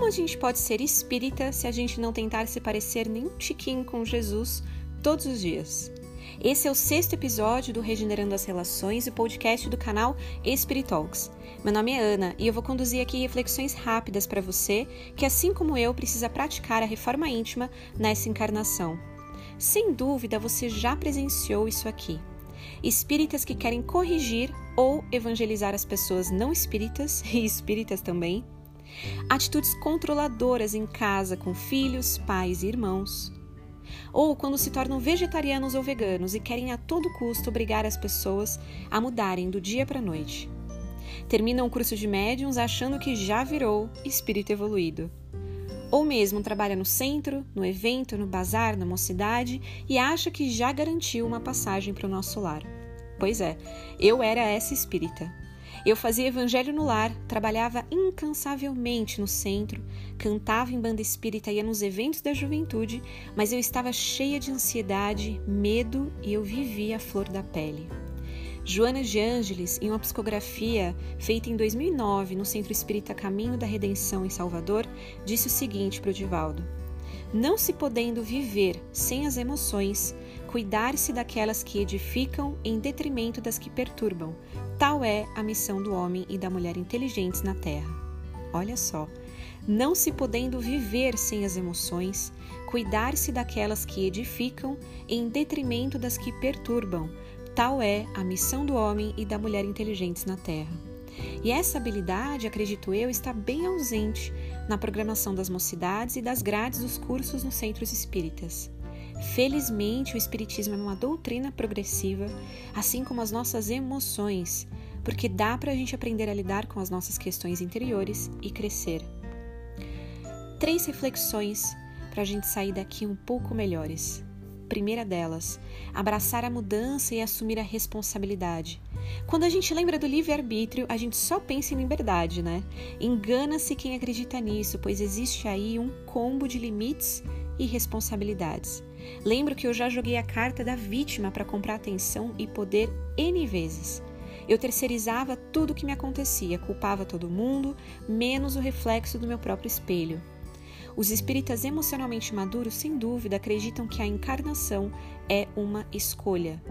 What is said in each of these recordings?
Como a gente pode ser espírita se a gente não tentar se parecer nem um tiquinho com Jesus todos os dias? Esse é o sexto episódio do Regenerando as Relações, o podcast do canal Espiritalks. Meu nome é Ana e eu vou conduzir aqui reflexões rápidas para você que, assim como eu, precisa praticar a reforma íntima nessa encarnação. Sem dúvida, você já presenciou isso aqui. Espíritas que querem corrigir ou evangelizar as pessoas não espíritas e espíritas também. Atitudes controladoras em casa com filhos, pais e irmãos ou quando se tornam vegetarianos ou veganos e querem a todo custo obrigar as pessoas a mudarem do dia para a noite. Terminam o curso de médiums achando que já virou espírito evoluído. Ou mesmo trabalha no centro, no evento, no bazar, na mocidade e acha que já garantiu uma passagem para o nosso lar. Pois é, eu era essa espírita. Eu fazia evangelho no lar, trabalhava incansavelmente no centro, cantava em banda espírita, ia nos eventos da juventude, mas eu estava cheia de ansiedade, medo e eu vivia a flor da pele. Joana de Ângeles, em uma psicografia feita em 2009 no Centro Espírita Caminho da Redenção em Salvador, disse o seguinte para o Divaldo: Não se podendo viver sem as emoções, cuidar-se daquelas que edificam em detrimento das que perturbam, Tal é a missão do homem e da mulher inteligentes na Terra. Olha só, não se podendo viver sem as emoções, cuidar-se daquelas que edificam em detrimento das que perturbam. Tal é a missão do homem e da mulher inteligentes na Terra. E essa habilidade, acredito eu, está bem ausente na programação das mocidades e das grades dos cursos nos centros espíritas. Felizmente, o Espiritismo é uma doutrina progressiva, assim como as nossas emoções, porque dá para a gente aprender a lidar com as nossas questões interiores e crescer. Três reflexões para a gente sair daqui um pouco melhores. Primeira delas, abraçar a mudança e assumir a responsabilidade. Quando a gente lembra do livre-arbítrio, a gente só pensa em liberdade, né? Engana-se quem acredita nisso, pois existe aí um combo de limites e responsabilidades. Lembro que eu já joguei a carta da vítima para comprar atenção e poder N vezes. Eu terceirizava tudo o que me acontecia, culpava todo mundo, menos o reflexo do meu próprio espelho. Os espíritas emocionalmente maduros, sem dúvida, acreditam que a encarnação é uma escolha.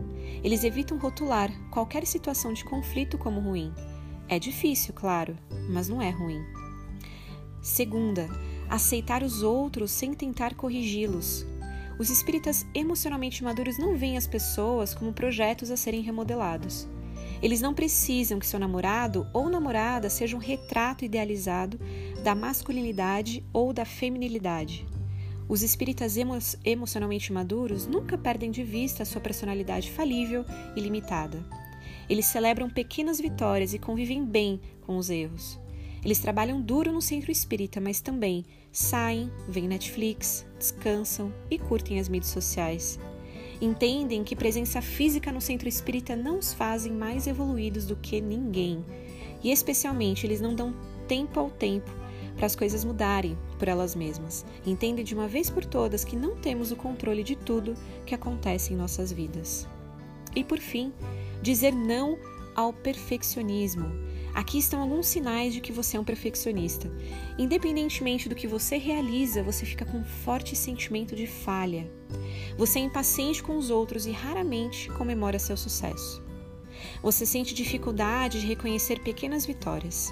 Eles evitam rotular qualquer situação de conflito como ruim. É difícil, claro, mas não é ruim. Segunda, aceitar os outros sem tentar corrigi-los. Os espíritas emocionalmente maduros não veem as pessoas como projetos a serem remodelados. Eles não precisam que seu namorado ou namorada seja um retrato idealizado da masculinidade ou da feminilidade. Os espíritas emo emocionalmente maduros nunca perdem de vista a sua personalidade falível e limitada. Eles celebram pequenas vitórias e convivem bem com os erros. Eles trabalham duro no centro espírita, mas também saem, veem Netflix, descansam e curtem as mídias sociais. Entendem que presença física no centro espírita não os fazem mais evoluídos do que ninguém. E especialmente eles não dão tempo ao tempo para as coisas mudarem por elas mesmas. Entendem de uma vez por todas que não temos o controle de tudo que acontece em nossas vidas. E por fim, dizer não ao perfeccionismo Aqui estão alguns sinais de que você é um perfeccionista. Independentemente do que você realiza, você fica com um forte sentimento de falha. Você é impaciente com os outros e raramente comemora seu sucesso. Você sente dificuldade de reconhecer pequenas vitórias.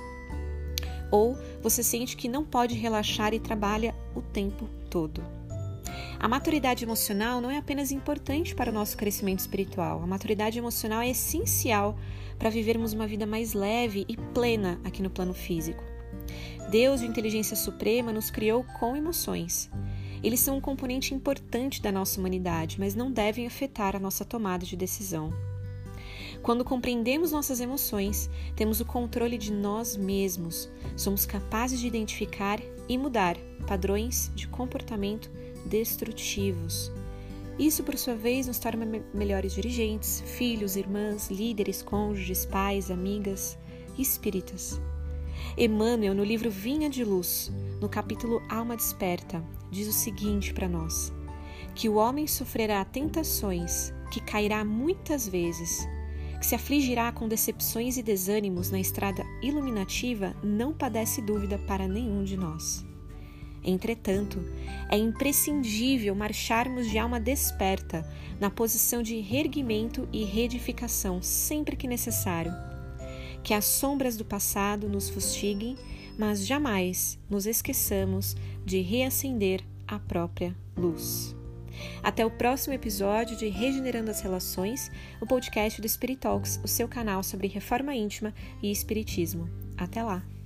Ou você sente que não pode relaxar e trabalha o tempo todo. A maturidade emocional não é apenas importante para o nosso crescimento espiritual, a maturidade emocional é essencial para vivermos uma vida mais leve e plena aqui no plano físico. Deus, de inteligência suprema, nos criou com emoções. Eles são um componente importante da nossa humanidade, mas não devem afetar a nossa tomada de decisão. Quando compreendemos nossas emoções, temos o controle de nós mesmos, somos capazes de identificar e mudar padrões de comportamento destrutivos. Isso, por sua vez, nos torna melhores dirigentes, filhos, irmãs, líderes, cônjuges, pais, amigas espíritas. Emmanuel, no livro Vinha de Luz, no capítulo Alma Desperta, diz o seguinte para nós: que o homem sofrerá tentações, que cairá muitas vezes, que se afligirá com decepções e desânimos na estrada iluminativa, não padece dúvida para nenhum de nós. Entretanto, é imprescindível marcharmos de alma desperta, na posição de reerguimento e reedificação sempre que necessário. Que as sombras do passado nos fustiguem, mas jamais nos esqueçamos de reacender a própria luz. Até o próximo episódio de Regenerando as Relações, o podcast do Spirit Talks, o seu canal sobre reforma íntima e espiritismo. Até lá!